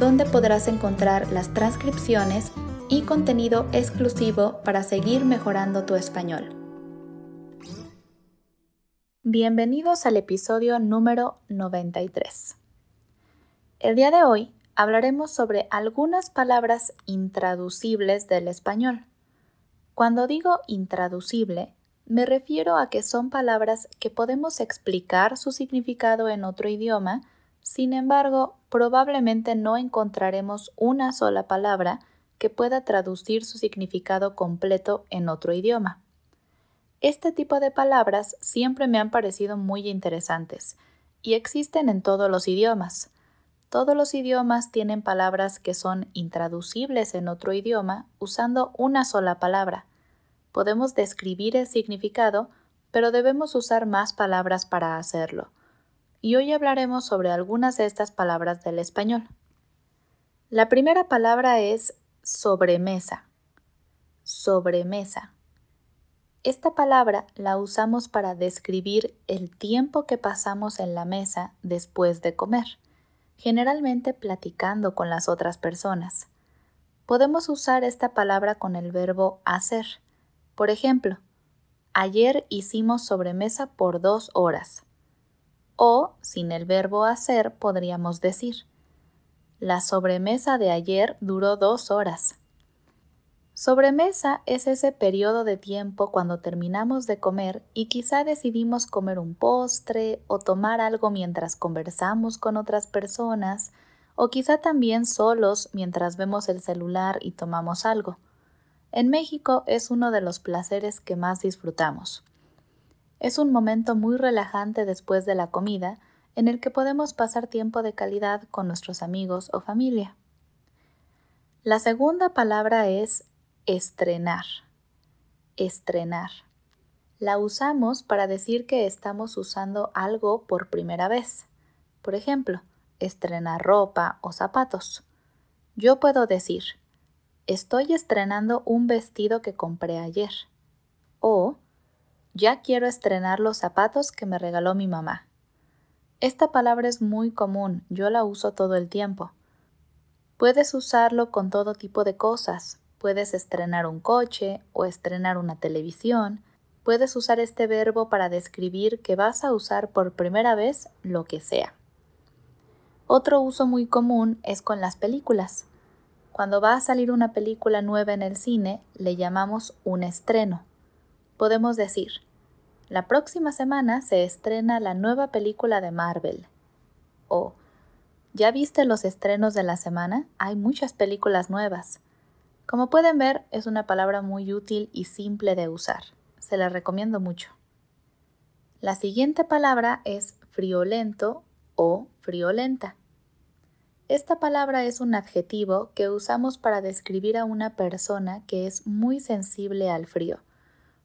donde podrás encontrar las transcripciones y contenido exclusivo para seguir mejorando tu español. Bienvenidos al episodio número 93. El día de hoy hablaremos sobre algunas palabras intraducibles del español. Cuando digo intraducible, me refiero a que son palabras que podemos explicar su significado en otro idioma sin embargo, probablemente no encontraremos una sola palabra que pueda traducir su significado completo en otro idioma. Este tipo de palabras siempre me han parecido muy interesantes y existen en todos los idiomas. Todos los idiomas tienen palabras que son intraducibles en otro idioma usando una sola palabra. Podemos describir el significado, pero debemos usar más palabras para hacerlo y hoy hablaremos sobre algunas de estas palabras del español. La primera palabra es sobremesa. Sobremesa. Esta palabra la usamos para describir el tiempo que pasamos en la mesa después de comer, generalmente platicando con las otras personas. Podemos usar esta palabra con el verbo hacer. Por ejemplo, ayer hicimos sobremesa por dos horas. O, sin el verbo hacer, podríamos decir, la sobremesa de ayer duró dos horas. Sobremesa es ese periodo de tiempo cuando terminamos de comer y quizá decidimos comer un postre o tomar algo mientras conversamos con otras personas o quizá también solos mientras vemos el celular y tomamos algo. En México es uno de los placeres que más disfrutamos. Es un momento muy relajante después de la comida en el que podemos pasar tiempo de calidad con nuestros amigos o familia. La segunda palabra es estrenar. Estrenar. La usamos para decir que estamos usando algo por primera vez. Por ejemplo, estrenar ropa o zapatos. Yo puedo decir, estoy estrenando un vestido que compré ayer. O ya quiero estrenar los zapatos que me regaló mi mamá. Esta palabra es muy común, yo la uso todo el tiempo. Puedes usarlo con todo tipo de cosas. Puedes estrenar un coche o estrenar una televisión. Puedes usar este verbo para describir que vas a usar por primera vez lo que sea. Otro uso muy común es con las películas. Cuando va a salir una película nueva en el cine, le llamamos un estreno podemos decir, la próxima semana se estrena la nueva película de Marvel. O, ¿ya viste los estrenos de la semana? Hay muchas películas nuevas. Como pueden ver, es una palabra muy útil y simple de usar. Se la recomiendo mucho. La siguiente palabra es friolento o friolenta. Esta palabra es un adjetivo que usamos para describir a una persona que es muy sensible al frío.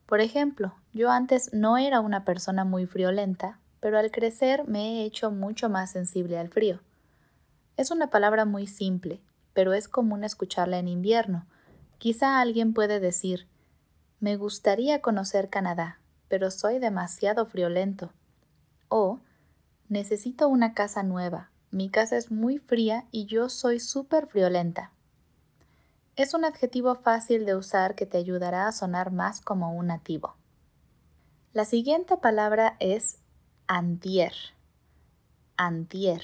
Por ejemplo, yo antes no era una persona muy friolenta, pero al crecer me he hecho mucho más sensible al frío. Es una palabra muy simple, pero es común escucharla en invierno. Quizá alguien puede decir, me gustaría conocer Canadá, pero soy demasiado friolento. O, necesito una casa nueva, mi casa es muy fría y yo soy súper friolenta. Es un adjetivo fácil de usar que te ayudará a sonar más como un nativo. La siguiente palabra es antier. Antier.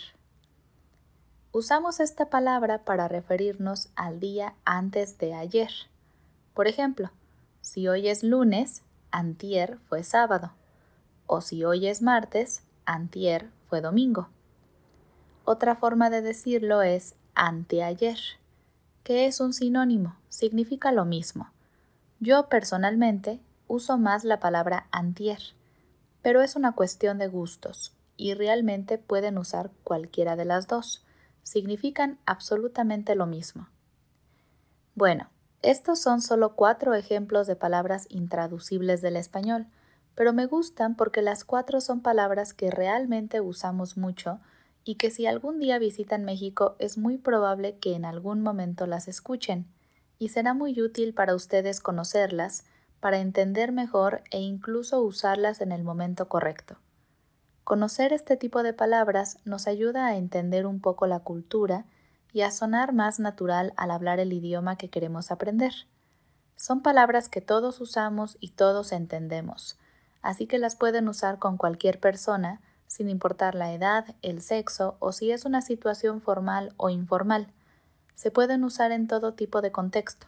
Usamos esta palabra para referirnos al día antes de ayer. Por ejemplo, si hoy es lunes, antier fue sábado. O si hoy es martes, antier fue domingo. Otra forma de decirlo es anteayer que es un sinónimo, significa lo mismo. Yo personalmente uso más la palabra antier, pero es una cuestión de gustos y realmente pueden usar cualquiera de las dos. Significan absolutamente lo mismo. Bueno, estos son solo cuatro ejemplos de palabras intraducibles del español, pero me gustan porque las cuatro son palabras que realmente usamos mucho y que si algún día visitan México es muy probable que en algún momento las escuchen, y será muy útil para ustedes conocerlas, para entender mejor e incluso usarlas en el momento correcto. Conocer este tipo de palabras nos ayuda a entender un poco la cultura y a sonar más natural al hablar el idioma que queremos aprender. Son palabras que todos usamos y todos entendemos, así que las pueden usar con cualquier persona, sin importar la edad, el sexo o si es una situación formal o informal. Se pueden usar en todo tipo de contexto,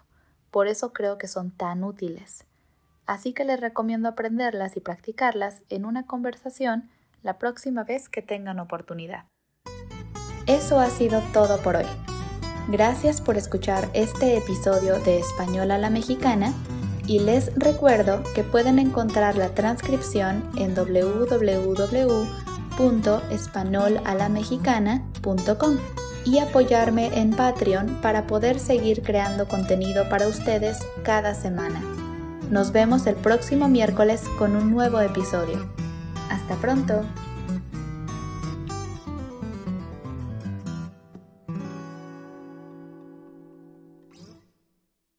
por eso creo que son tan útiles. Así que les recomiendo aprenderlas y practicarlas en una conversación la próxima vez que tengan oportunidad. Eso ha sido todo por hoy. Gracias por escuchar este episodio de Español a la Mexicana y les recuerdo que pueden encontrar la transcripción en www.españolalamexicana.com y apoyarme en Patreon para poder seguir creando contenido para ustedes cada semana. Nos vemos el próximo miércoles con un nuevo episodio. Hasta pronto.